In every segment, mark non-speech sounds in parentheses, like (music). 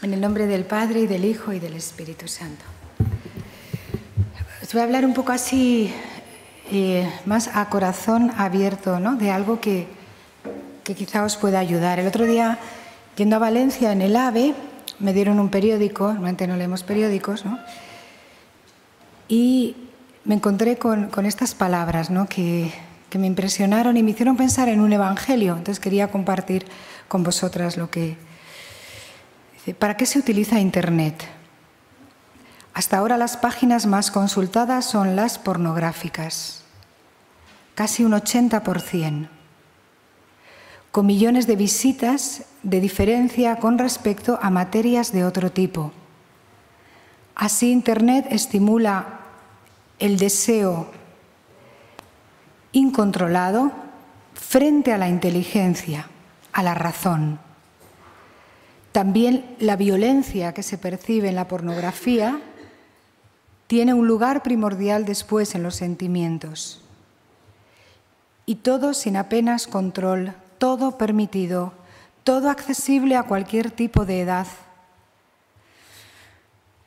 En el nombre del Padre y del Hijo y del Espíritu Santo. Os voy a hablar un poco así, eh, más a corazón abierto, ¿no? de algo que, que quizá os pueda ayudar. El otro día, yendo a Valencia en el AVE, me dieron un periódico, normalmente no leemos periódicos, ¿no? y me encontré con, con estas palabras ¿no? que, que me impresionaron y me hicieron pensar en un evangelio. Entonces quería compartir con vosotras lo que, ¿Para qué se utiliza Internet? Hasta ahora las páginas más consultadas son las pornográficas, casi un 80%, con millones de visitas de diferencia con respecto a materias de otro tipo. Así Internet estimula el deseo incontrolado frente a la inteligencia, a la razón. También la violencia que se percibe en la pornografía tiene un lugar primordial después en los sentimientos. Y todo sin apenas control, todo permitido, todo accesible a cualquier tipo de edad.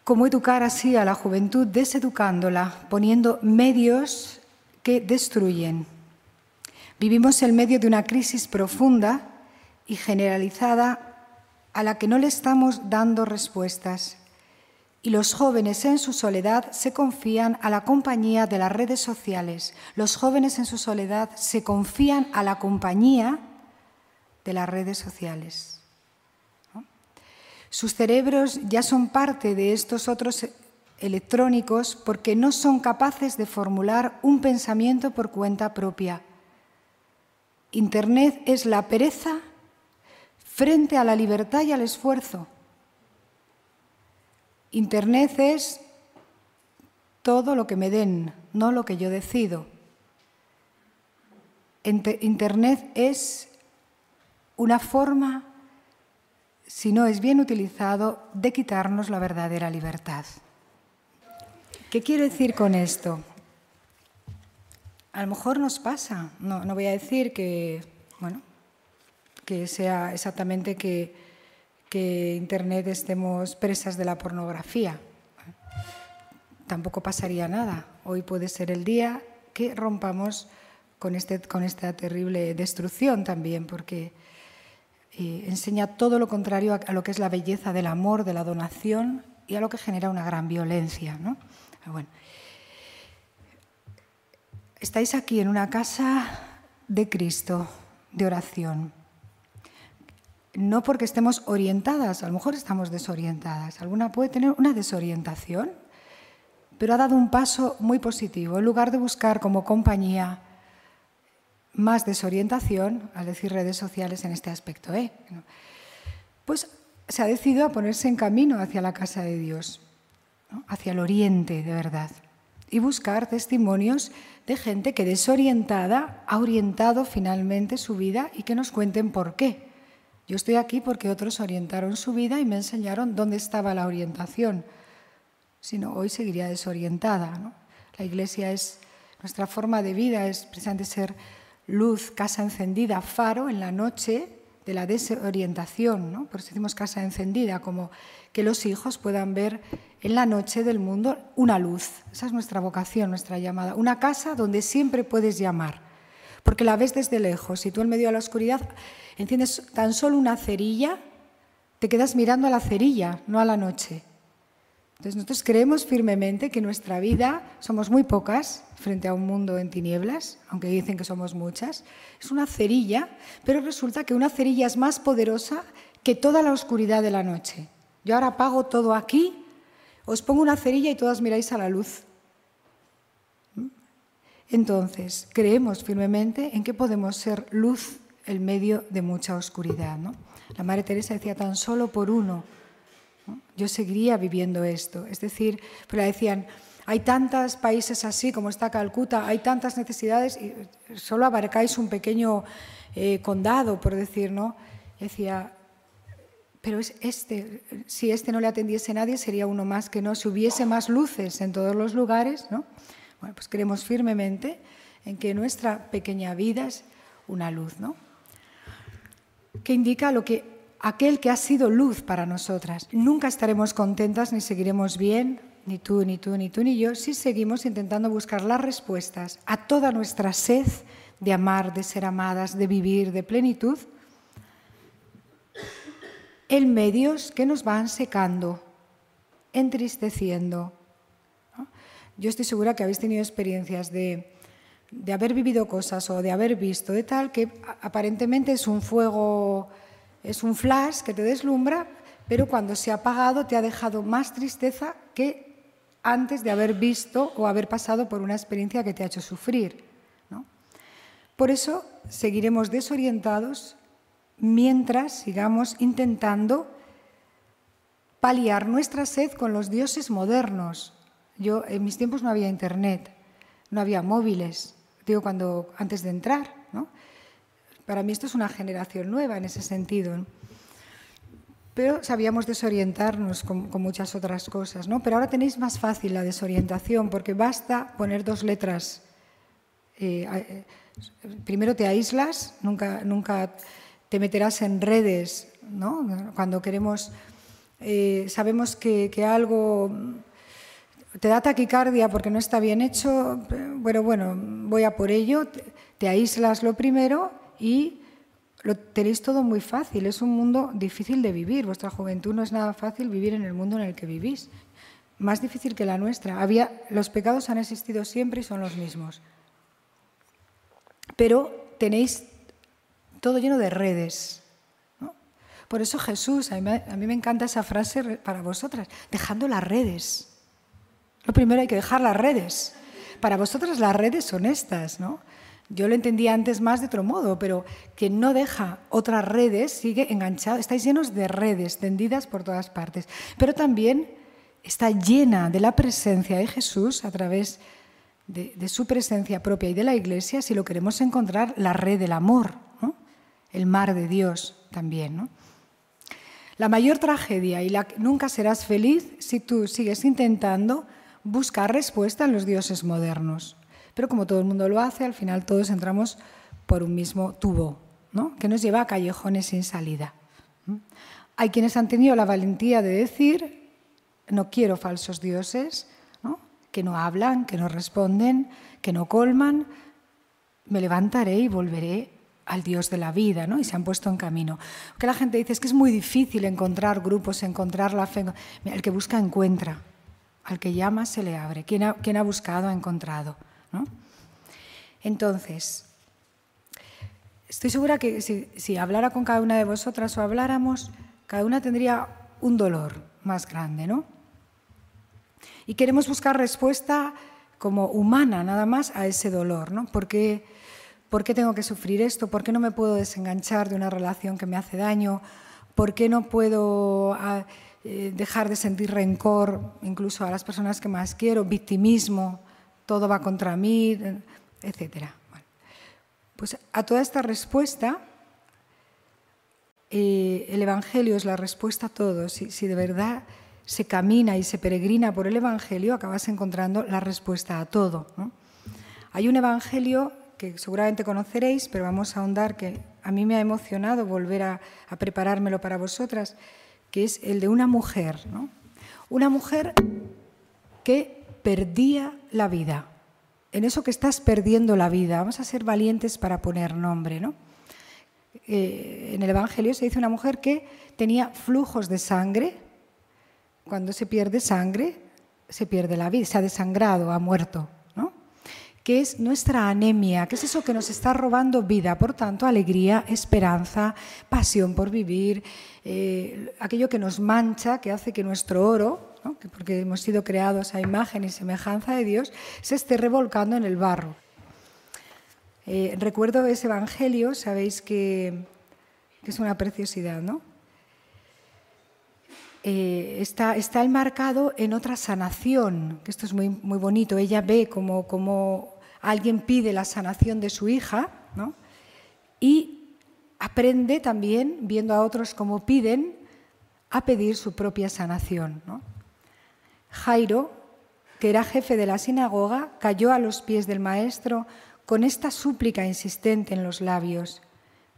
¿Cómo educar así a la juventud deseducándola, poniendo medios que destruyen? Vivimos en medio de una crisis profunda y generalizada a la que no le estamos dando respuestas. Y los jóvenes en su soledad se confían a la compañía de las redes sociales. Los jóvenes en su soledad se confían a la compañía de las redes sociales. Sus cerebros ya son parte de estos otros electrónicos porque no son capaces de formular un pensamiento por cuenta propia. Internet es la pereza frente a la libertad y al esfuerzo. Internet es todo lo que me den, no lo que yo decido. Internet es una forma, si no es bien utilizado, de quitarnos la verdadera libertad. ¿Qué quiero decir con esto? A lo mejor nos pasa, no, voy a decir que, bueno, que sea exactamente que, que Internet estemos presas de la pornografía. Tampoco pasaría nada. Hoy puede ser el día que rompamos con, este, con esta terrible destrucción también, porque eh, enseña todo lo contrario a, a, lo que es la belleza del amor, de la donación y a lo que genera una gran violencia. ¿no? Bueno. Estáis aquí en una casa de Cristo, de oración no porque estemos orientadas, a lo mejor estamos desorientadas, alguna puede tener una desorientación, pero ha dado un paso muy positivo. En lugar de buscar como compañía más desorientación, al decir redes sociales en este aspecto, ¿eh? pues se ha decidido a ponerse en camino hacia la casa de Dios, hacia el oriente de verdad, y buscar testimonios de gente que desorientada ha orientado finalmente su vida y que nos cuenten por qué yo estoy aquí porque otros orientaron su vida y me enseñaron dónde estaba la orientación. Si no, hoy seguiría desorientada. La iglesia es, nuestra forma de vida es precisamente ser luz, casa encendida, faro en la noche de la desorientación. ¿no? Por eso decimos casa encendida, como que los hijos puedan ver en la noche del mundo una luz. Esa es nuestra vocación, nuestra llamada. Una casa donde siempre puedes llamar, porque la ves desde lejos y tú en medio de la oscuridad enciendes tan solo una cerilla, te quedas mirando a la cerilla, no a la noche. Entonces nosotros creemos firmemente que nuestra vida somos muy pocas frente a un mundo en tinieblas, aunque dicen que somos muchas. Es una cerilla, pero resulta que una cerilla es más poderosa que toda la oscuridad de la noche. Yo ahora apago todo aquí, os pongo una cerilla y todas miráis a la luz. Entonces, creemos firmemente en que podemos ser luz el medio de mucha oscuridad. ¿no? La Madre Teresa decía tan solo por uno. Yo seguiría viviendo esto. Es decir, pero decían, hay tantos países así como está Calcuta, hay tantas necesidades y solo abarcáis un pequeño eh, condado, por decir, ¿no? Decía, pero es este, si este no le atendiese nadie, sería uno más que no. Si hubiese más luces en todos los lugares, ¿no? Bueno, pues creemos firmemente en que nuestra pequeña vida es una luz, ¿no? que indica lo que aquel que ha sido luz para nosotras. Nunca estaremos contentas ni seguiremos bien, ni tú, ni tú, ni tú, ni yo, si seguimos intentando buscar las respuestas a toda nuestra sed de amar, de ser amadas, de vivir, de plenitud, en medios que nos van secando, entristeciendo. Yo estoy segura que habéis tenido experiencias de, de haber vivido cosas o de haber visto de tal que aparentemente es un fuego es un flash que te deslumbra, pero cuando se ha apagado te ha dejado más tristeza que antes de haber visto o haber pasado por una experiencia que te ha hecho sufrir. Por eso seguiremos desorientados mientras sigamos intentando paliar nuestra sed con los dioses modernos. Yo en mis tiempos no había internet, no había móviles, digo cuando antes de entrar, ¿no? Para mí esto es una generación nueva en ese sentido. Pero sabíamos desorientarnos con, muchas otras cosas, ¿no? Pero ahora tenéis más fácil la desorientación porque basta poner dos letras. Eh, eh, primero te aíslas, nunca, nunca te meterás en redes, ¿no? Cuando queremos, eh, sabemos que, que algo te da taquicardia porque no está bien hecho, bueno, bueno, voy a por ello, te aíslas lo primero y lo tenéis todo muy fácil. Es un mundo difícil de vivir. Vuestra juventud no es nada fácil vivir en el mundo en el que vivís. Más difícil que la nuestra. Había, los pecados han existido siempre y son los mismos. Pero tenéis todo lleno de redes. Por eso Jesús, a mí, a mí me encanta esa frase para vosotras, dejando las redes. Lo primero hay que dejar las redes. Para vosotras las redes son estas, ¿no? Yo lo entendía antes más de otro modo, pero quien no deja otras redes sigue enganchado. Estáis llenos de redes tendidas por todas partes, pero también está llena de la presencia de Jesús a través de, su presencia propia y de la Iglesia, si lo queremos encontrar, la red del amor, el mar de Dios también. La mayor tragedia y nunca serás feliz si tú sigues intentando buscar respuesta en los dioses modernos. Pero como todo el mundo lo hace, al final todos entramos por un mismo tubo, ¿no? que nos lleva a callejones sin salida. Hay quienes han tenido la valentía de decir, no quiero falsos dioses, que no hablan, que no responden, que no colman, me levantaré y volveré al Dios de la vida, ¿no? Y se han puesto en camino. Que la gente dice es que es muy difícil encontrar grupos, encontrar la fe. el que busca encuentra, al que llama se le abre. Quien ha, buscado ha encontrado. Entonces, estoy segura que si, hablara con cada una de vosotras o habláramos, cada una tendría un dolor más grande, ¿no? Y queremos buscar respuesta como humana nada más a ese dolor, ¿no? ¿Por qué, ¿Por qué tengo que sufrir esto? ¿Por qué no me puedo desenganchar de una relación que me hace daño? ¿Por qué no puedo ah, eh, dejar de sentir rencor incluso a las personas que más quiero? Victimismo todo va contra mí, etc. pues a toda esta respuesta, eh, el Evangelio es la respuesta a todo. Si, de verdad se camina y se peregrina por el Evangelio, acabas encontrando la respuesta a todo. Hay un Evangelio que seguramente conoceréis, pero vamos a ahondar, que a mí me ha emocionado volver a, preparármelo para vosotras, que es el de una mujer. Una mujer que perdía la vida. En eso que estás perdiendo la vida, vamos a ser valientes para poner nombre. ¿no? Eh, en el Evangelio se dice una mujer que tenía flujos de sangre. Cuando se pierde sangre, se pierde la vida, se ha desangrado, ha muerto. Que es nuestra anemia, que es eso que nos está robando vida. Por tanto, alegría, esperanza, pasión por vivir, eh, aquello que nos mancha, que hace que nuestro oro, porque hemos sido creados a imagen y semejanza de Dios, se esté revolcando en el barro. Eh, recuerdo ese Evangelio, sabéis que, es una preciosidad, ¿no? Eh, está, está enmarcado en otra sanación, que esto es muy, muy bonito. Ella ve como, como alguien pide la sanación de su hija, ¿no? Y aprende también, viendo a otros cómo piden, a pedir su propia sanación. ¿no? Jairo, que era jefe de la sinagoga, cayó a los pies del maestro con esta súplica insistente en los labios.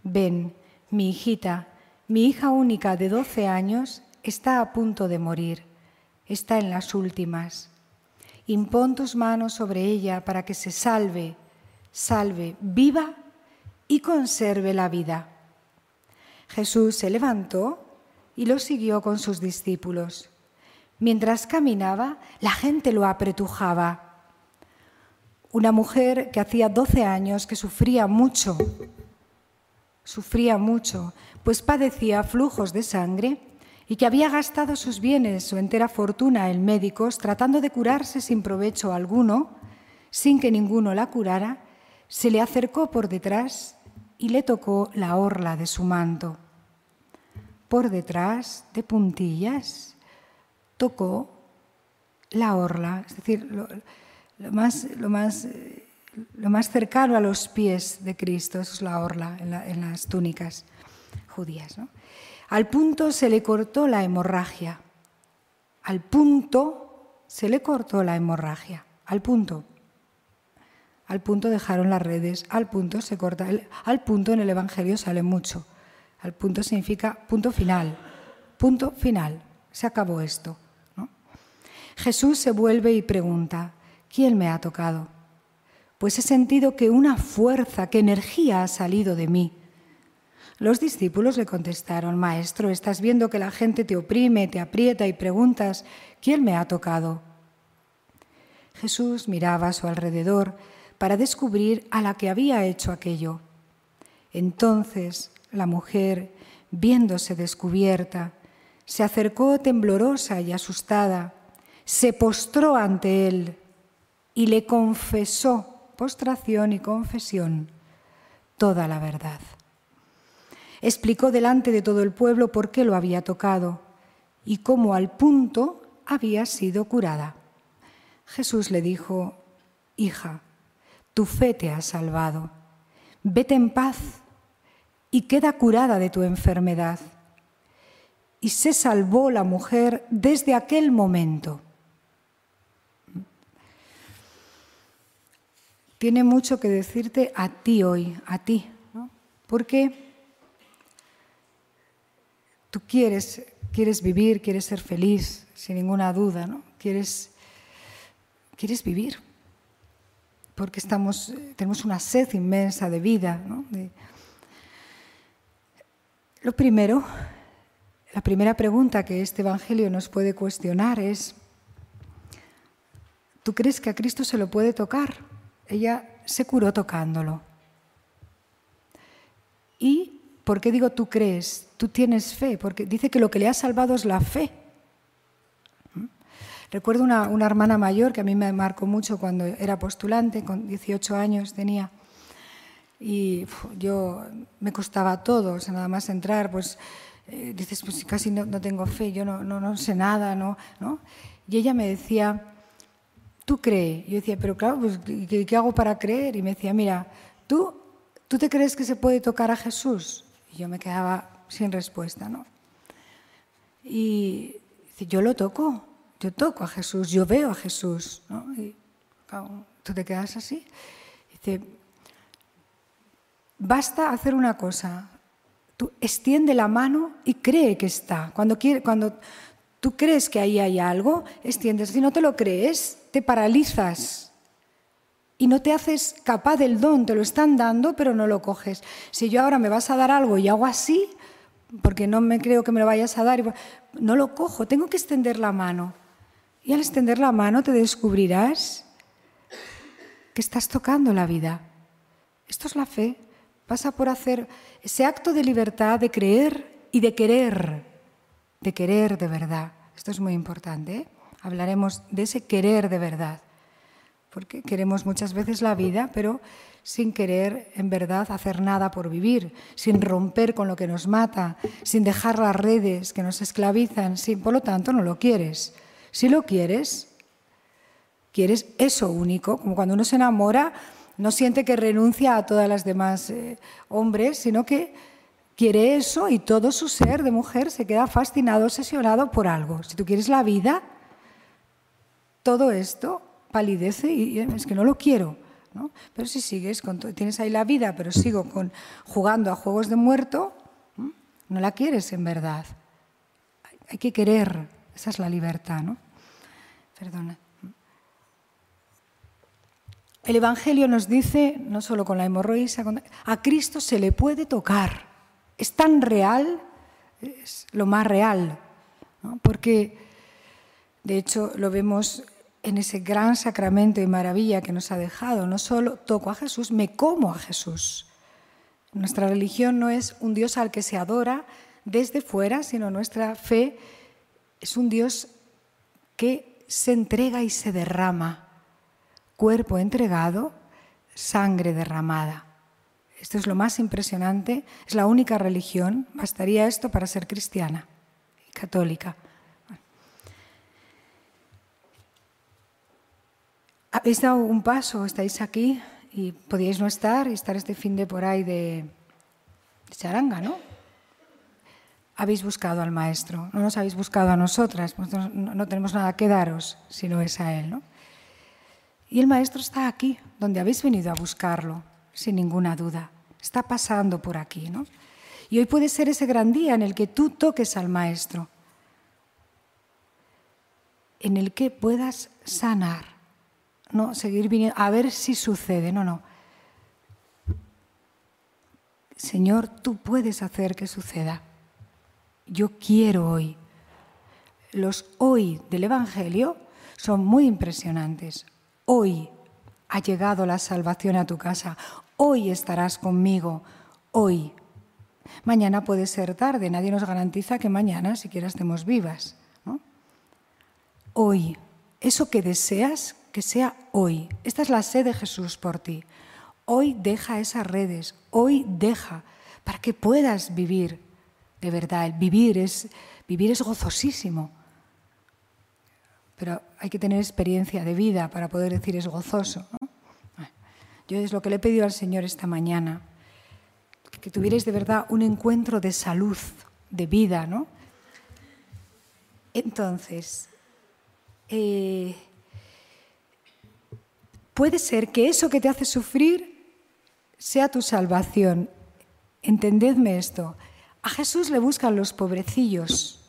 Ven, mi hijita, mi hija única de 12 años está a punto de morir, está en las últimas. Impón tus manos sobre ella para que se salve, salve, viva y conserve la vida. Jesús se levantó y lo siguió con sus discípulos. Mientras caminaba, la gente lo apretujaba. Una mujer que hacía 12 años que sufría mucho, sufría mucho, pues padecía flujos de sangre y que había gastado sus bienes, su entera fortuna en médicos, tratando de curarse sin provecho alguno, sin que ninguno la curara, se le acercó por detrás y le tocó la orla de su manto. Por detrás, de puntillas, tocó la orla, es decir, lo, más, lo, más, lo, más, cercano a los pies de Cristo, eso es la orla en, en las túnicas judías. ¿no? Al punto se le cortó la hemorragia. Al punto se le cortó la hemorragia. Al punto. Al punto dejaron las redes. Al punto se corta. Al punto en el Evangelio sale mucho. Al punto significa punto final. Punto final. Se acabó esto. Jesús se vuelve y pregunta, ¿quién me ha tocado? Pues he sentido que una fuerza, que energía ha salido de mí los discípulos le contestaron, Maestro, estás viendo que la gente te oprime, te aprieta y preguntas, ¿quién me ha tocado? Jesús miraba a su alrededor para descubrir a la que había hecho aquello. Entonces la mujer, viéndose descubierta, se acercó temblorosa y asustada, se postró ante él y le confesó, postración y confesión, toda la verdad explicó delante de todo el pueblo por qué lo había tocado y cómo al punto había sido curada. Jesús le dijo, Hija, tu fe te ha salvado. Vete en paz y queda curada de tu enfermedad. Y se salvó la mujer desde aquel momento. Tiene mucho que decirte a ti hoy, a ti, ¿no? Porque tú quieres, quieres vivir, quieres ser feliz, sin ninguna duda, ¿no? Quieres, quieres vivir, porque estamos, tenemos una sed inmensa de vida. ¿no? Lo primero, la primera pregunta que este Evangelio nos puede cuestionar es, ¿tú crees que a Cristo se lo puede tocar? Ella se curó tocándolo. Y ¿Por qué digo tú crees? Tú tienes fe, porque dice que lo que le ha salvado es la fe. Recuerdo una, hermana mayor que a mí me marcó mucho cuando era postulante, con 18 años tenía, y yo me costaba todo, o sea, nada más entrar, pues eh, dices, pues casi no, tengo fe, yo no, no, sé nada, ¿no? ¿no? Y ella me decía, ¿tú crees? Yo decía, pero claro, pues, ¿qué, ¿qué hago para creer? Y me decía, mira, ¿tú, ¿tú te crees que se puede tocar a Jesús? Y yo me quedaba sin respuesta, ¿no? Y dice, yo lo toco, yo toco a Jesús, yo veo a Jesús, ¿no? Y tú te quedas así. Dice, basta hacer una cosa, tú extiende la mano y cree que está. Cuando, cuando tú crees que ahí hay algo, extiendes. Si no te lo crees, te paralizas y no te haces capaz del don, te lo están dando, pero no lo coges. Si yo ahora me vas a dar algo y hago así, porque no me creo que me lo vayas a dar, no lo cojo, tengo que extender la mano. Y al extender la mano te descubrirás que estás tocando la vida. Esto es la fe. Pasa por hacer ese acto de libertad, de creer y de querer, de querer de verdad. Esto es muy importante. ¿eh? Hablaremos de ese querer de verdad porque queremos muchas veces la vida, pero sin querer en verdad hacer nada por vivir, sin romper con lo que nos mata, sin dejar las redes que nos esclavizan, sin, por lo tanto no lo quieres. Si lo quieres, quieres eso único, como cuando uno se enamora, no siente que renuncia a todas las demás eh, hombres, sino que quiere eso y todo su ser de mujer se queda fascinado, obsesionado por algo. Si tú quieres la vida, todo esto palidece y es que no lo quiero. ¿no? Pero si sigues, con tienes ahí la vida, pero sigo con, jugando a juegos de muerto, no la quieres en verdad. Hay que querer, esa es la libertad, ¿no? Perdona. El Evangelio nos dice, no solo con la hemorroísa, a Cristo se le puede tocar. Es tan real, es lo más real, porque de hecho lo vemos en ese gran sacramento y maravilla que nos ha dejado. No solo toco a Jesús, me como a Jesús. Nuestra religión no es un Dios al que se adora desde fuera, sino nuestra fe es un Dios que se entrega y se derrama. Cuerpo entregado, sangre derramada. Esto es lo más impresionante, es la única religión, bastaría esto para ser cristiana y católica. Habéis dado un paso, estáis aquí y podíais no estar y estar este fin de por ahí de, charanga, ¿no? Habéis buscado al Maestro, no nos habéis buscado a nosotras, no, no tenemos nada que daros si no es a Él, ¿no? Y el Maestro está aquí, donde habéis venido a buscarlo, sin ninguna duda. Está pasando por aquí, ¿no? Y hoy puede ser ese gran día en el que tú toques al Maestro, en el que puedas sanar, no seguir viniendo, a ver si sucede, no, no. Señor, tú puedes hacer que suceda. Yo quiero hoy. Los hoy del Evangelio son muy impresionantes. Hoy ha llegado la salvación a tu casa. Hoy estarás conmigo. Hoy. Mañana puede ser tarde. Nadie nos garantiza que mañana siquiera estemos vivas. Hoy. Eso que deseas, que sea hoy. Esta es la sed de Jesús por ti. Hoy deja esas redes. Hoy deja para que puedas vivir de verdad. Vivir es, vivir es gozosísimo pero hay que tener experiencia de vida para poder decir es gozoso. Yo es lo que le he pedido al Señor esta mañana, que tuvierais de verdad un encuentro de salud, de vida, ¿no? Entonces, eh, puede ser que eso que te hace sufrir sea tu salvación. Entendedme esto. A Jesús le buscan los pobrecillos,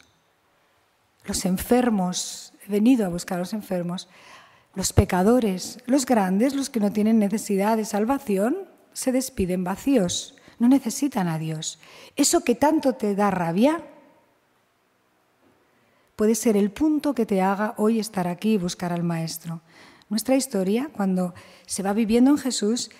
los enfermos, he venido a buscar a los enfermos. Los pecadores, los grandes, los que no tienen necesidad de salvación, se despiden vacíos, no necesitan a Dios. Eso que tanto te da rabia puede ser el punto que te haga hoy estar aquí y buscar al Maestro. Nuestra historia, cuando se va viviendo en Jesús,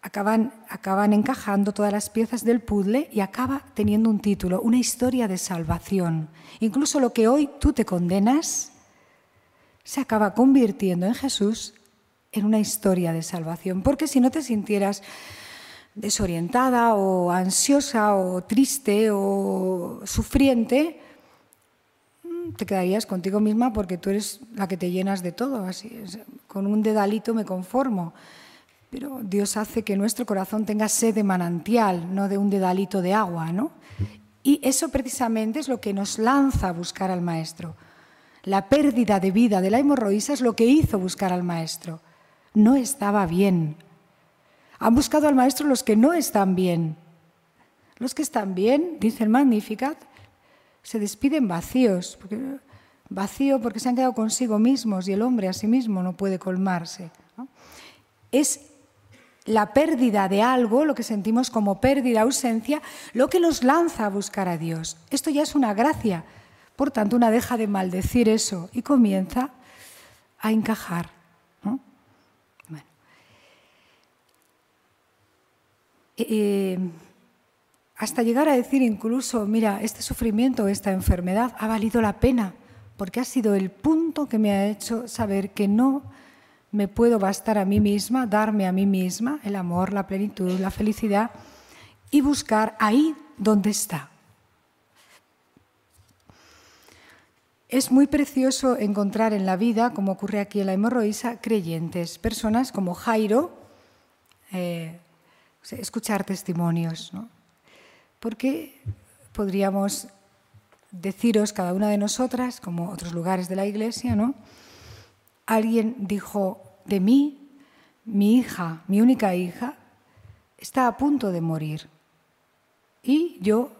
acaban, acaban encajando todas las piezas del puzzle y acaba teniendo un título, una historia de salvación. Incluso lo que hoy tú te condenas, se acaba convirtiendo en Jesús en una historia de salvación. Porque si no te sintieras desorientada o ansiosa o triste o sufriente, te quedarías contigo misma porque tú eres la que te llenas de todo. Así con un dedalito me conformo. Pero Dios hace que nuestro corazón tenga sed de manantial, no de un dedalito de agua, ¿no? Y eso precisamente es lo que nos lanza a buscar al Maestro. La pérdida de vida de la hemorroísa es lo que hizo buscar al maestro. No estaba bien. Han buscado al maestro los que no están bien. Los que están bien, dice el Magnificat, se despiden vacíos, vacío porque se han quedado consigo mismos y el hombre a sí mismo no puede colmarse. Es la pérdida de algo, lo que sentimos como pérdida, ausencia, lo que nos lanza a buscar a Dios. Esto ya es una gracia por tanto, una deja de maldecir eso y comienza a encajar. Eh, eh, hasta llegar a decir incluso, mira, este sufrimiento, esta enfermedad ha valido la pena, porque ha sido el punto que me ha hecho saber que no me puedo bastar a mí misma, darme a mí misma el amor, la plenitud, la felicidad y buscar ahí donde está. Es muy precioso encontrar en la vida, como ocurre aquí en la hemorroísa, creyentes, personas como Jairo, eh, escuchar testimonios, ¿no? Porque podríamos deciros cada una de nosotras, como otros lugares de la iglesia, ¿no? Alguien dijo de mí, mi hija, mi única hija, está a punto de morir. Y yo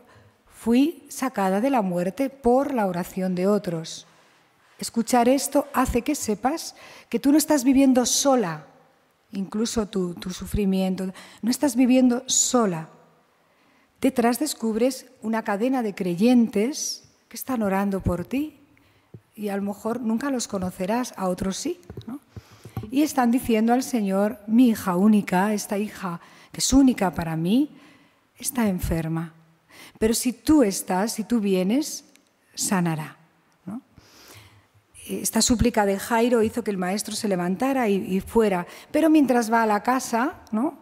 fui sacada de la muerte por la oración de otros. Escuchar esto hace que sepas que tú no estás viviendo sola, incluso tu, tu sufrimiento, no estás viviendo sola. Detrás descubres una cadena de creyentes que están orando por ti y a lo mejor nunca los conocerás, a otros sí. Y están diciendo al Señor, mi hija única, esta hija que es única para mí, está enferma. Pero si tú estás, si tú vienes, sanará. Esta súplica de Jairo hizo que el maestro se levantara y, fuera. Pero mientras va a la casa, ¿no?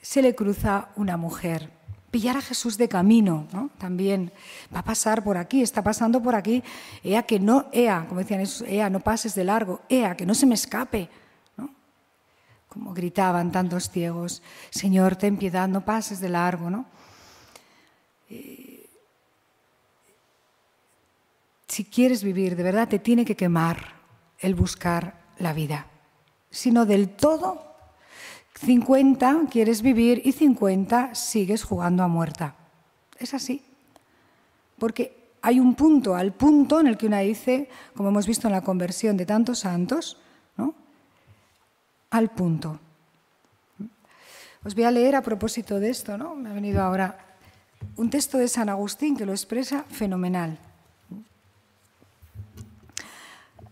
Se le cruza una mujer. Pillar a Jesús de camino, ¿no? También va a pasar por aquí, está pasando por aquí. Ea que no, ea, como decían, ea, no pases de largo, ea, que no se me escape. ¿no? Como gritaban tantos ciegos, Señor, ten piedad, no pases de largo, ¿no? Eh, si quieres vivir, de verdad te tiene que quemar el buscar la vida. Sino del todo 50 quieres vivir y 50 sigues jugando a muerta. Es así. Porque hay un punto, al punto en el que una dice, como hemos visto en la conversión de tantos santos, ¿no? al punto. Os voy a leer a propósito de esto, ¿no? Me ha venido ahora un texto de San Agustín que lo expresa fenomenal.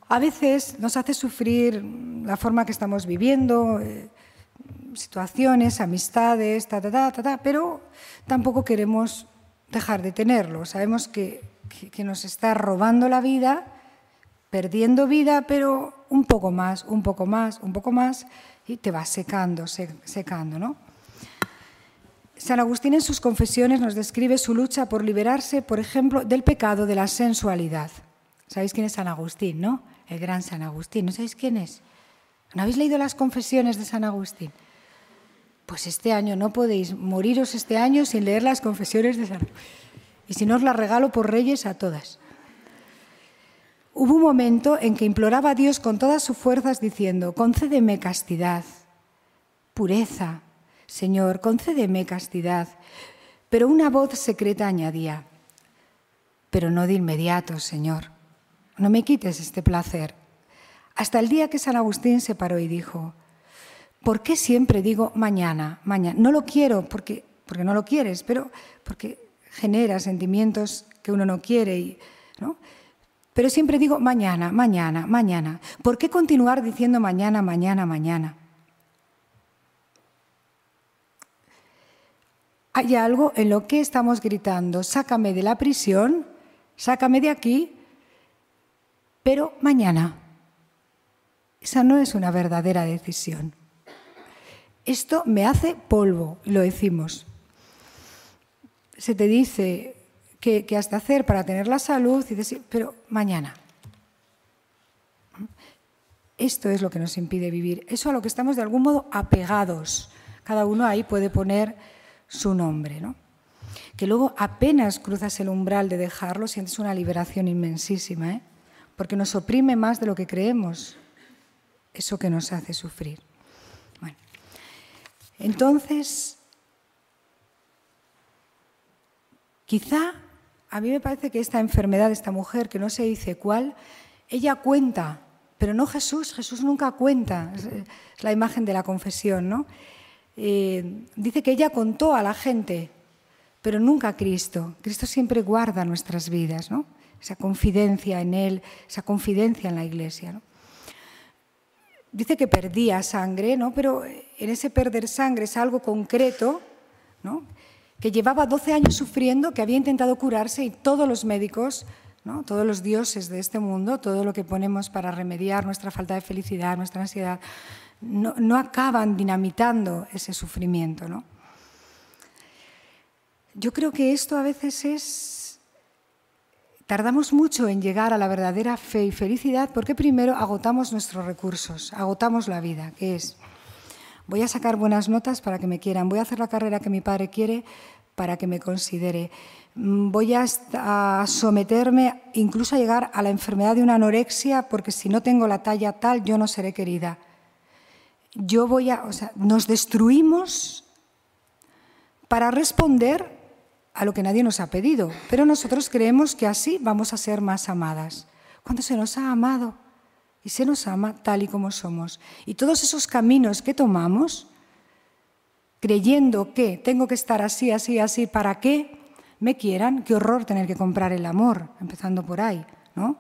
A veces nos hace sufrir la forma que estamos viviendo, eh, situaciones, amistades, ta, ta, ta, ta, pero tampoco queremos dejar de tenerlo. Sabemos que, que, nos está robando la vida, perdiendo vida, pero un poco más, un poco más, un poco más, y te va secando, secando, ¿no? San Agustín en sus confesiones nos describe su lucha por liberarse, por ejemplo, del pecado de la sensualidad. ¿Sabéis quién es San Agustín, no? El gran San Agustín. ¿No sabéis quién es? ¿No habéis leído las confesiones de San Agustín? Pues este año no podéis moriros este año sin leer las confesiones de San Y si no os las regalo por reyes a todas. Hubo un momento en que imploraba a Dios con todas sus fuerzas diciendo, concédeme castidad, pureza, Señor, concédeme castidad. Pero una voz secreta añadía, pero no de inmediato, Señor, no me quites este placer. Hasta el día que San Agustín se paró y dijo, ¿Por qué siempre digo mañana, mañana? No lo quiero porque, porque no lo quieres, pero porque genera sentimientos que uno no quiere. Pero siempre digo mañana, mañana, mañana. ¿Por qué continuar diciendo mañana, mañana, mañana? Hay algo en lo que estamos gritando, sácame de la prisión, sácame de aquí, pero mañana. Esa no es una verdadera decisión esto me hace polvo, lo decimos. Se te dice que, has de hacer para tener la salud y decir, pero mañana. Esto es lo que nos impide vivir. Eso a lo que estamos de algún modo apegados. Cada uno ahí puede poner su nombre. ¿no? Que luego apenas cruzas el umbral de dejarlo, sientes una liberación inmensísima, ¿eh? porque nos oprime más de lo que creemos. Eso que nos hace sufrir. Entonces, quizá a mí me parece que esta enfermedad de esta mujer, que no se dice cuál, ella cuenta, pero no Jesús, Jesús nunca cuenta, es la imagen de la confesión, ¿no? Eh, dice que ella contó a la gente, pero nunca a Cristo. Cristo siempre guarda nuestras vidas, ¿no? Esa confidencia en Él, esa confidencia en la Iglesia. ¿no? Dice que perdía sangre, ¿no? pero en ese perder sangre es algo concreto, ¿no? que llevaba 12 años sufriendo, que había intentado curarse y todos los médicos, ¿no? todos los dioses de este mundo, todo lo que ponemos para remediar nuestra falta de felicidad, nuestra ansiedad, no, acaban dinamitando ese sufrimiento. ¿no? Yo creo que esto a veces es Tardamos mucho en llegar a la verdadera fe y felicidad porque primero agotamos nuestros recursos, agotamos la vida, que es, voy a sacar buenas notas para que me quieran, voy a hacer la carrera que mi padre quiere para que me considere, mm, voy a, someterme incluso a llegar a la enfermedad de una anorexia porque si no tengo la talla tal yo no seré querida. Yo voy a, o sea, nos destruimos para responder a lo que nadie nos ha pedido, pero nosotros creemos que así vamos a ser más amadas. Cuando se nos ha amado y se nos ama tal y como somos. Y todos esos caminos que tomamos, creyendo que tengo que estar así, así, así, para que me quieran, qué horror tener que comprar el amor, empezando por ahí, ¿no?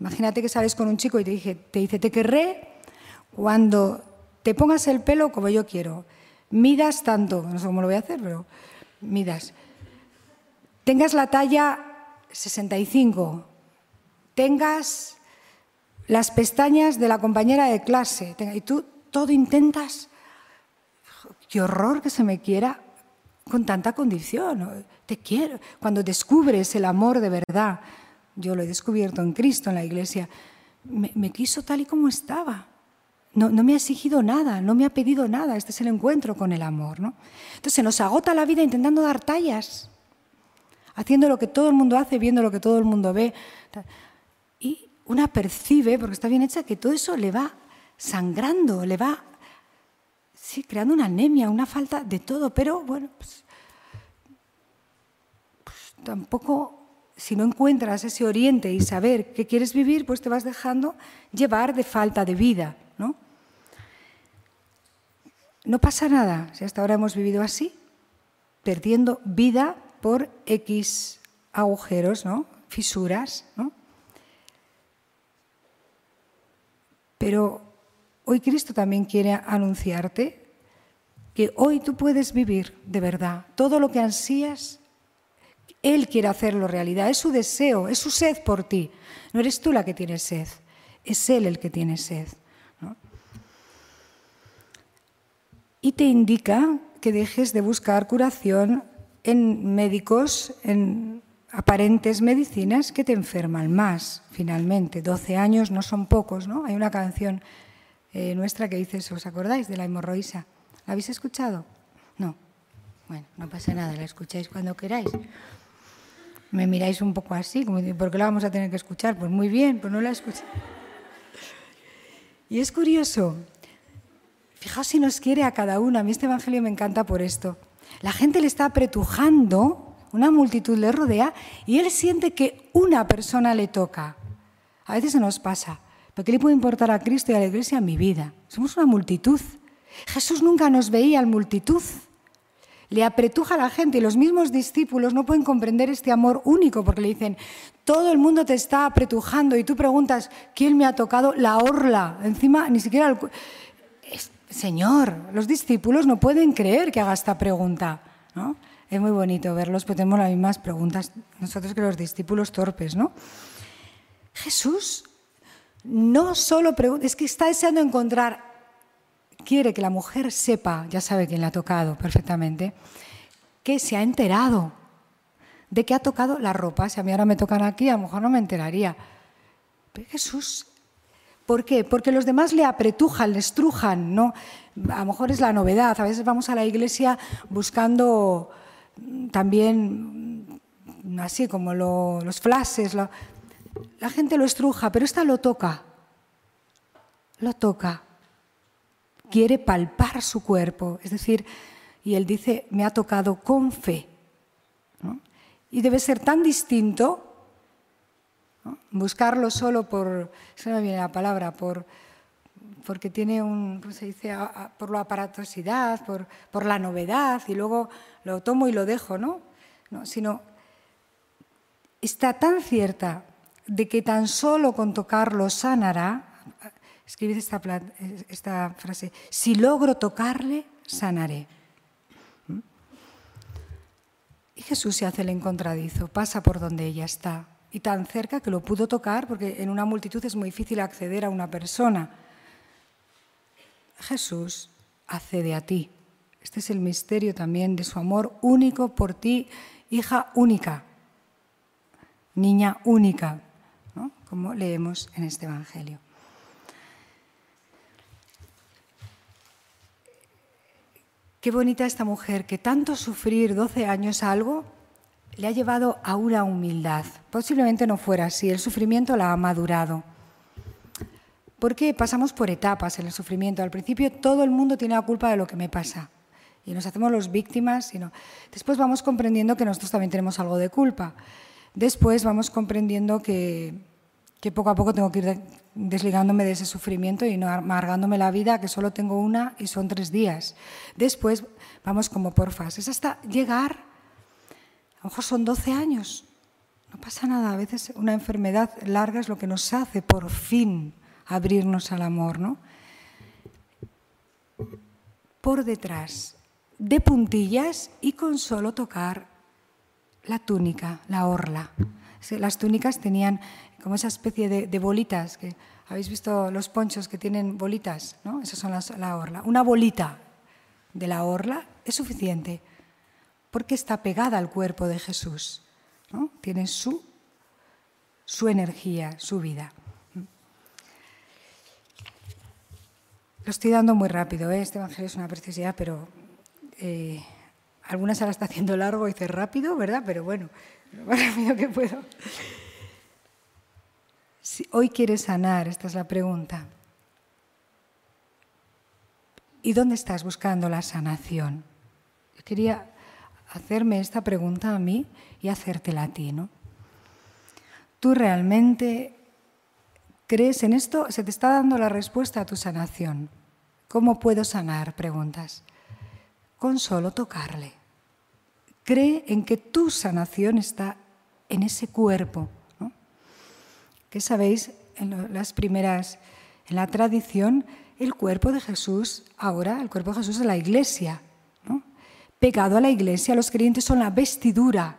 Imagínate que sales con un chico y te, dice, te dice, te querré cuando te pongas el pelo como yo quiero, midas tanto, no sé cómo lo voy a hacer, pero midas tengas la talla 65, tengas las pestañas de la compañera de clase, y tú todo intentas, qué horror que se me quiera con tanta condición, te quiero. Cuando descubres el amor de verdad, yo lo he descubierto en Cristo, en la iglesia, me, quiso tal y como estaba. No, no, me ha exigido nada, no me ha pedido nada. Este es el encuentro con el amor. ¿no? Entonces se nos agota la vida intentando dar tallas haciendo lo que todo el mundo hace, viendo lo que todo el mundo ve. Y una percibe, porque está bien hecha, que todo eso le va sangrando, le va sí, creando una anemia, una falta de todo, pero bueno, pues, pues, tampoco, si no encuentras ese oriente y saber qué quieres vivir, pues te vas dejando llevar de falta de vida, ¿no? No pasa nada si hasta ahora hemos vivido así, perdiendo vida por X agujeros, ¿no? fisuras. ¿no? Pero hoy Cristo también quiere anunciarte que hoy tú puedes vivir de verdad todo lo que ansías. Él quiere hacerlo realidad, es su deseo, es su sed por ti. No eres tú la que tienes sed, es Él el que tiene sed. Y te indica que dejes de buscar curación en médicos, en aparentes medicinas que te enferman más, finalmente. 12 años no son pocos, ¿no? Hay una canción eh, nuestra que dice ¿os acordáis? De la hemorroísa. ¿La habéis escuchado? No. Bueno, no pasa nada, la escucháis cuando queráis. Me miráis un poco así, como ¿por qué la vamos a tener que escuchar? Pues muy bien, pues no la escuché. Y es curioso, fijaos si nos quiere a cada uno. A mí este Evangelio me encanta por esto. La gente le está apretujando, una multitud le rodea y él siente que una persona le toca. A veces se nos pasa. ¿Pero qué le puede importar a Cristo y a la iglesia mi vida? Somos una multitud. Jesús nunca nos veía en multitud. Le apretuja a la gente y los mismos discípulos no pueden comprender este amor único porque le dicen, todo el mundo te está apretujando y tú preguntas, ¿quién me ha tocado la orla? Encima, ni siquiera... Señor, los discípulos no pueden creer que haga esta pregunta. ¿no? Es muy bonito verlos, pero tenemos las mismas preguntas nosotros que los discípulos torpes. ¿no? Jesús no solo pregunta, es que está deseando encontrar, quiere que la mujer sepa, ya sabe quién le ha tocado perfectamente, que se ha enterado de que ha tocado la ropa. Si a mí ahora me tocan aquí, a lo mejor no me enteraría. Pero Jesús ¿Por qué? Porque los demás le apretujan, le estrujan, ¿no? A lo mejor es la novedad. A veces vamos a la iglesia buscando también, así como los flashes. la gente lo estruja, pero esta lo toca. Lo toca. Quiere palpar su cuerpo. Es decir, y él dice, me ha tocado con fe. Y debe ser tan distinto Buscarlo solo por, se me viene la palabra, por, porque tiene un, ¿cómo se dice? Por la aparatosidad, por, la novedad, y luego lo tomo y lo dejo, ¿no? no sino está tan cierta de que tan solo con tocarlo sanará, escribid esta, esta frase, si logro tocarle, sanaré. ¿Mm? Y Jesús se hace el encontradizo, pasa por donde ella está, y tan cerca que lo pudo tocar, porque en una multitud es muy difícil acceder a una persona. Jesús accede a ti. Este es el misterio también de su amor único por ti, hija única, niña única, como leemos en este Evangelio. Qué bonita esta mujer que tanto sufrir 12 años algo le ha llevado a una humildad. Posiblemente no fuera así, el sufrimiento la ha madurado. Porque pasamos por etapas en el sufrimiento. Al principio todo el mundo tiene la culpa de lo que me pasa. y nos hacemos los víctimas. Y Después vamos comprendiendo que nosotros también tenemos algo de culpa. Después vamos comprendiendo que, que poco a poco tengo que ir desligándome de ese sufrimiento y no amargándome la vida, que solo tengo una y son tres días. Después vamos como por fases, hasta llegar, lo mejor son 12 años, no pasa nada, a veces una enfermedad larga es lo que nos hace por fin abrirnos al amor, ¿no? Por detrás, de puntillas y con solo tocar la túnica, la orla. Las túnicas tenían como esa especie de, bolitas, que habéis visto los ponchos que tienen bolitas, ¿no? Esas son las, la orla. Una bolita de la orla es suficiente porque está pegada al cuerpo de Jesús. ¿no? Tiene su, su energía, su vida. Lo estoy dando muy rápido, ¿eh? este Evangelio es una preciosidad, pero eh, algunas ahora está haciendo largo y dice rápido, ¿verdad? Pero bueno, lo más rápido que puedo. Si hoy quieres sanar, esta es la pregunta. ¿Y dónde estás buscando la sanación? Yo quería hacerme esta pregunta a mí y hacértela a ti, ¿no? ¿Tú realmente crees en esto? Se te está dando la respuesta a tu sanación. ¿Cómo puedo sanar? Preguntas con solo tocarle. Cree en que tu sanación está en ese cuerpo. Que sabéis, en las primeras, en la tradición, el cuerpo de Jesús, ahora el cuerpo de Jesús es la iglesia. Pegado a la iglesia, los creyentes son la vestidura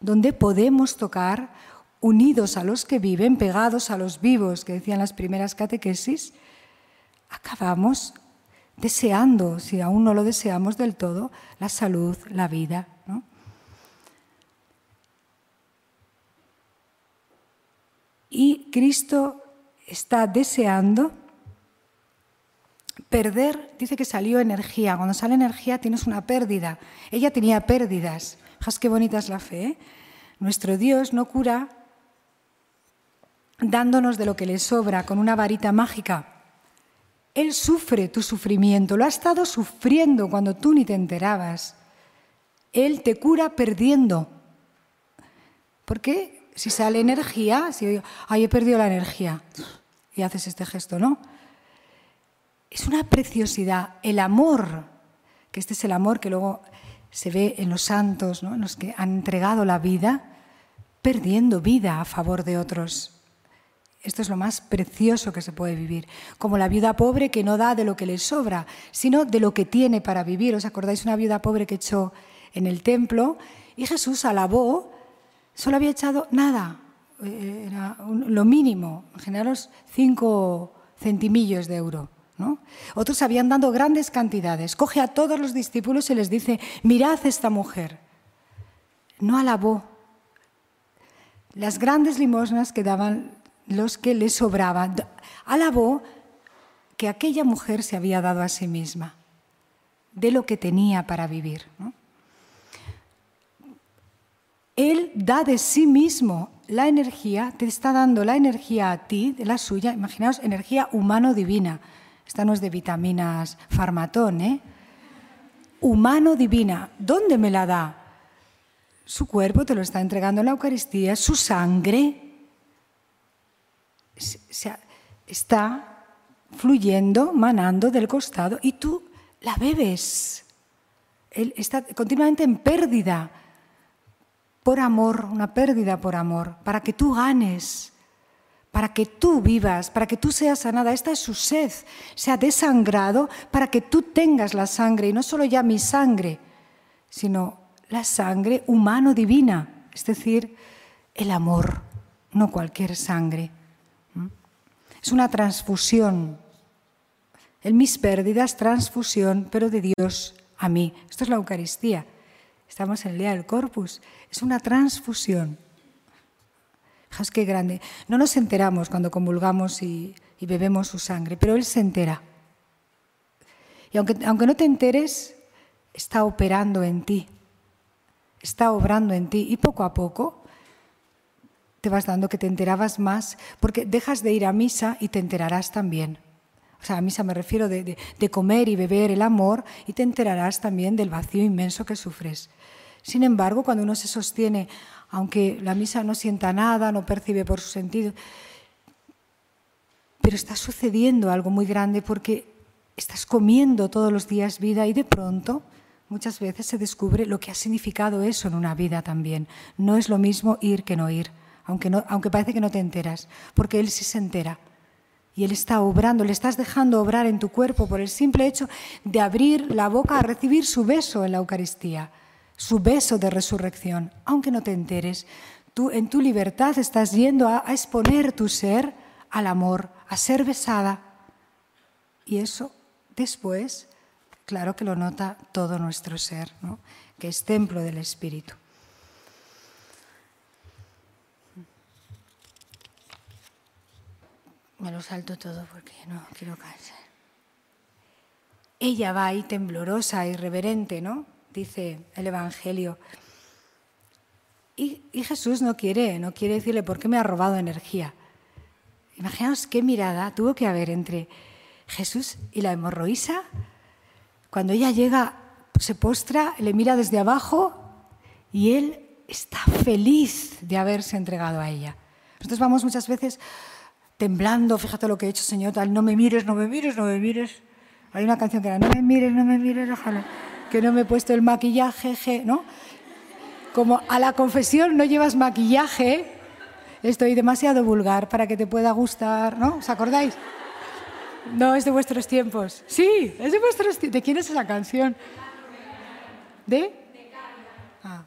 donde podemos tocar unidos a los que viven, pegados a los vivos, que decían las primeras catequesis, acabamos deseando, si aún no lo deseamos del todo, la salud, la vida. Y Cristo está deseando perder, dice que salió energía. Cuando sale energía tienes una pérdida. Ella tenía pérdidas. Fijaos qué bonita es la fe. ¿eh? Nuestro Dios no cura dándonos de lo que le sobra con una varita mágica. Él sufre tu sufrimiento, lo ha estado sufriendo cuando tú ni te enterabas. Él te cura perdiendo. ¿Por qué? Si sale energía, si ay, he perdido la energía, y haces este gesto, ¿no? Es una preciosidad. El amor, que este es el amor que luego se ve en los santos, en los que han entregado la vida, perdiendo vida a favor de otros. Esto es lo más precioso que se puede vivir. Como la viuda pobre que no da de lo que le sobra, sino de lo que tiene para vivir. ¿Os acordáis una viuda pobre que echó en el templo? Y Jesús alabó, solo había echado nada, eh, era lo mínimo, imaginaros cinco centimillos de euro. Otros habían dado grandes cantidades. Coge a todos los discípulos y les dice, mirad esta mujer. No alabó. Las grandes limosnas que daban los que le sobraban. Alabó que aquella mujer se había dado a sí misma, de lo que tenía para vivir. Él da de sí mismo la energía, te está dando la energía a ti, de la suya, imaginaos, energía humano-divina. Esta no es de vitaminas farmatón, ¿eh? Humano-divina. ¿Dónde me la da? Su cuerpo te lo está entregando en la Eucaristía, su sangre, está fluyendo, manando del costado y tú la bebes. Él está continuamente en pérdida por amor, una pérdida por amor, para que tú ganes, para que tú vivas, para que tú seas sanada. Esta es su sed, se ha desangrado para que tú tengas la sangre, y no solo ya mi sangre, sino la sangre humano-divina, es decir, el amor, no cualquier sangre. Es una transfusión. En mis pérdidas, transfusión, pero de Dios a mí. Esto es la Eucaristía. Estamos en el del Corpus. Es una transfusión. Fijaos qué grande. No nos enteramos cuando comulgamos y, bebemos su sangre, pero Él se entera. Y aunque, aunque no te enteres, está operando en ti. Está obrando en ti. Y poco a poco te vas dando que te enterabas más, porque dejas de ir a misa y te enterarás también. o sea, a misa me refiero de, comer y beber el amor, y te enterarás también del vacío inmenso que sufres. Sin embargo, cuando uno se sostiene, aunque la misa no sienta nada, no percibe por su sentido, pero está sucediendo algo muy grande porque estás comiendo todos los días vida y de pronto muchas veces se descubre lo que ha significado eso en una vida también. No es lo mismo ir que no ir, aunque, aunque parece que no te enteras, porque Él sí se entera. Y Él está obrando, le estás dejando obrar en tu cuerpo por el simple hecho de abrir la boca a recibir su beso en la Eucaristía, su beso de resurrección, aunque no te enteres. Tú en tu libertad estás yendo a, exponer tu ser al amor, a ser besada. Y eso después, claro que lo nota todo nuestro ser, ¿no? que es templo del Espíritu. Me lo salto todo porque no quiero cansar. Ella va ahí temblorosa, irreverente, ¿no? Dice el Evangelio. Y, Jesús no quiere, no quiere decirle por qué me ha robado energía. Imaginaos qué mirada tuvo que haber entre Jesús y la hemorroísa. Cuando ella llega, se postra, le mira desde abajo y él está feliz de haberse entregado a ella. Nosotros vamos muchas veces temblando, fíjate lo que he hecho, Señor, tal, no me mires, no me mires, no me mires. Hay una canción que era, no me mires, no me mires, ojalá, que no me he puesto el maquillaje, ¿no? Como a la confesión no llevas maquillaje, estoy demasiado vulgar para que te pueda gustar, ¿no? ¿Os acordáis? No, es de vuestros tiempos. Sí, es de vuestros tiempos. ¿De quién es esa canción? ¿De? Ah.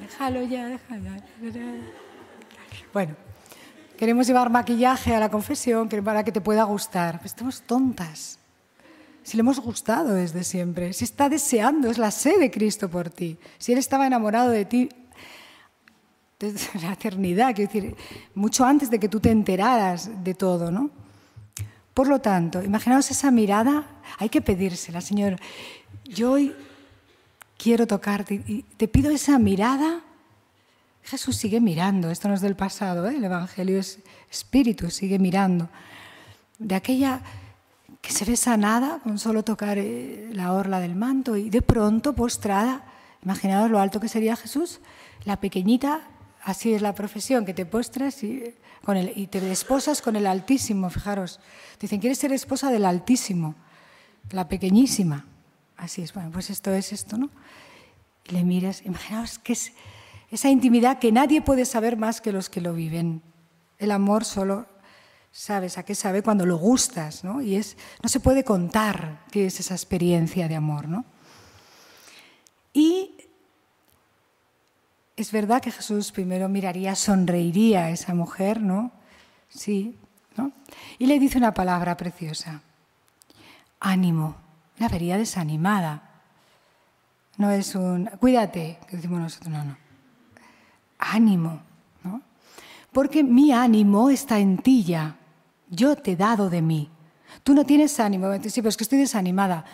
Déjalo ya, déjalo. Bueno, queremos llevar maquillaje a la confesión para que te pueda gustar. estamos tontas. Si le hemos gustado desde siempre, si está deseando, es la sed de Cristo por ti. Si Él estaba enamorado de ti desde (laughs) la eternidad, quiero decir, mucho antes de que tú te enteraras de todo, ¿no? Por lo tanto, imaginaos esa mirada, hay que pedírsela, Señor. Yo hoy quiero tocarte y te pido esa mirada. Jesús sigue mirando, esto no es del pasado, ¿eh? el Evangelio es espíritu, sigue mirando. De aquella que se ve sanada con solo tocar eh, la orla del manto y de pronto postrada, imaginaos lo alto que sería Jesús, la pequeñita, así es la profesión, que te postras y y te esposas con el Altísimo, fijaros. Dicen, ¿quieres ser esposa del Altísimo? La pequeñísima. Así es, bueno, pues esto es esto, ¿no? Y le miras, imaginaos que es esa intimidad que nadie puede saber más que los que lo viven. El amor solo sabes a qué sabe cuando lo gustas, ¿no? Y es, no se puede contar qué es esa experiencia de amor, ¿no? Y es verdad que Jesús primero miraría, sonreiría a esa mujer, ¿no? Sí, ¿no? Y le dice una palabra preciosa. Ánimo. La vería desanimada. No es un, cuídate, que decimos nosotros, no, no. Ánimo, ¿no? Porque mi ánimo está en ti ya. Yo te he dado de mí. Tú no tienes ánimo. Sí, pero es que estoy desanimada.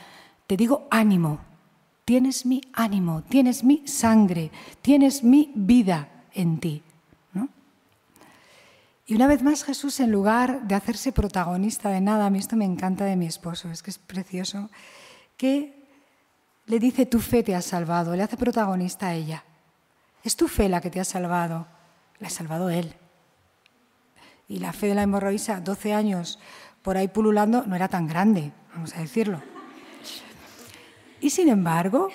Te digo ánimo tienes mi ánimo, tienes mi sangre, tienes mi vida en ti. Y una vez más Jesús, en lugar de hacerse protagonista de nada, a mí esto me encanta de mi esposo, es que es precioso, que le dice, tu fe te ha salvado, le hace protagonista a ella. Es tu fe la que te ha salvado, la ha salvado él. Y la fe de la hemorroísa, 12 años por ahí pululando, no era tan grande, vamos a decirlo. Y sin embargo,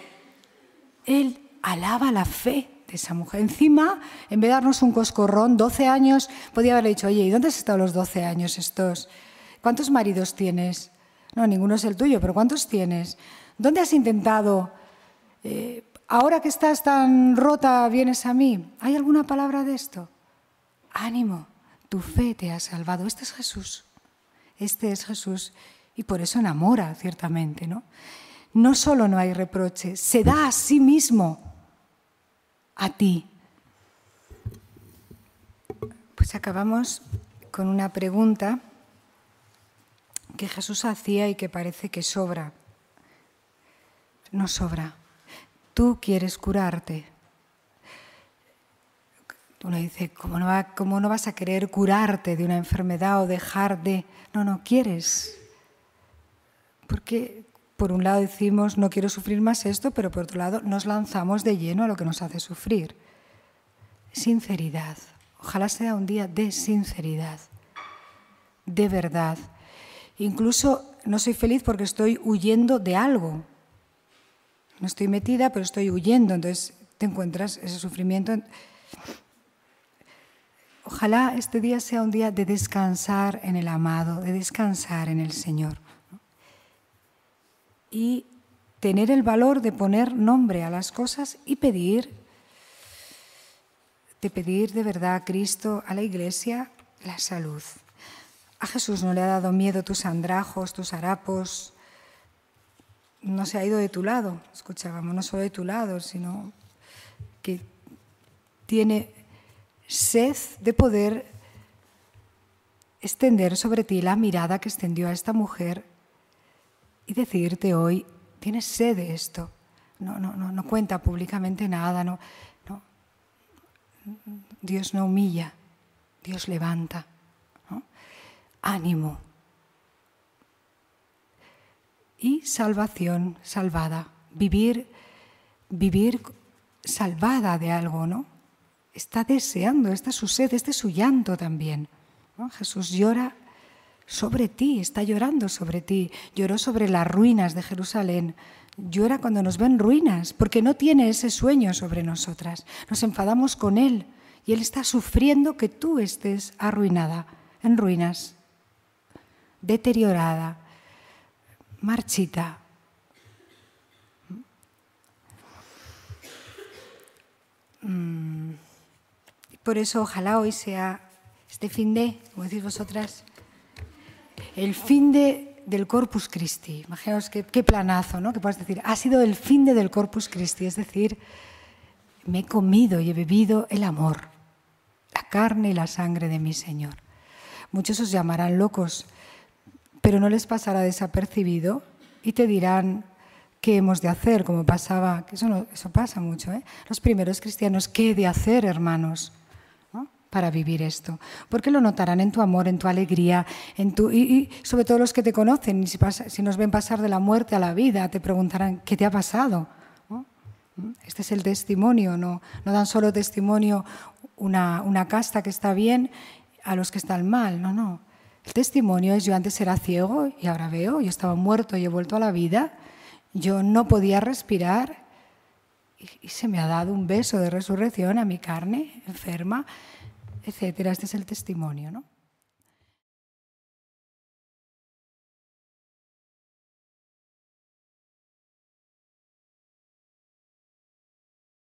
él alaba la fe de esa mujer. Encima, en vez de darnos un coscorrón, 12 años, podía haberle dicho, oye, ¿y dónde has estado los 12 años estos? ¿Cuántos maridos tienes? No, ninguno es el tuyo, pero ¿cuántos tienes? ¿Dónde has intentado? Eh, ahora que estás tan rota, vienes a mí. ¿Hay alguna palabra de esto? Ánimo, tu fe te ha salvado. Este es Jesús. Este es Jesús. Y por eso enamora, ciertamente, ¿no? no solo no hay reproche, se da a sí mismo a ti. Pues acabamos con una pregunta que Jesús hacía y que parece que sobra. No sobra. Tú quieres curarte. Uno dice, ¿cómo no, ¿cómo no vas a querer curarte de una enfermedad o dejar de...? No, no, quieres. Porque por un lado decimos, no quiero sufrir más esto, pero por otro lado nos lanzamos de lleno a lo que nos hace sufrir. Sinceridad. Ojalá sea un día de sinceridad, de verdad. Incluso no soy feliz porque estoy huyendo de algo. No estoy metida, pero estoy huyendo. Entonces te encuentras ese sufrimiento. Ojalá este día sea un día de descansar en el amado, de descansar en el Señor. Y tener el valor de poner nombre a las cosas y pedir, de pedir de verdad a Cristo, a la Iglesia, la salud. A Jesús no le ha dado miedo tus andrajos, tus harapos. No se ha ido de tu lado, escuchábamos, no solo de tu lado, sino que tiene sed de poder extender sobre ti la mirada que extendió a esta mujer y decirte hoy, tienes sed de esto. No, no, no, no cuenta públicamente nada. No, no. Dios no humilla, Dios levanta ánimo. Y salvación, salvada, vivir, vivir salvada de algo, ¿no? Está deseando, esta es su sed, este es su llanto también. Jesús llora sobre ti, está llorando sobre ti, lloró sobre las ruinas de Jerusalén, llora cuando nos ven ruinas, porque no tiene ese sueño sobre nosotras. Nos enfadamos con Él y Él está sufriendo que tú estés arruinada, en ruinas deteriorada, marchita. Por eso ojalá hoy sea este fin de, como decís vosotras, el fin de, del Corpus Christi. Imaginaos qué, planazo, ¿no? Que puedes decir, ha sido el fin de del Corpus Christi, es decir, me he comido y he bebido el amor, la carne y la sangre de mi Señor. Muchos os llamarán locos, pero no les pasará desapercibido y te dirán qué hemos de hacer, como pasaba, eso, eso pasa mucho, ¿eh? los primeros cristianos, qué he de hacer, hermanos, para vivir esto. Porque lo notarán en tu amor, en tu alegría, en tu, y, sobre todo los que te conocen, si, si, nos ven pasar de la muerte a la vida, te preguntarán, ¿qué te ha pasado? Este es el testimonio, no, no dan solo testimonio una casta que está bien a los que están mal, no, no. El testimonio es yo antes era ciego y ahora veo, yo estaba muerto y he vuelto a la vida, yo no podía respirar y, se me ha dado un beso de resurrección a mi carne enferma, etc. Este es el testimonio, ¿no?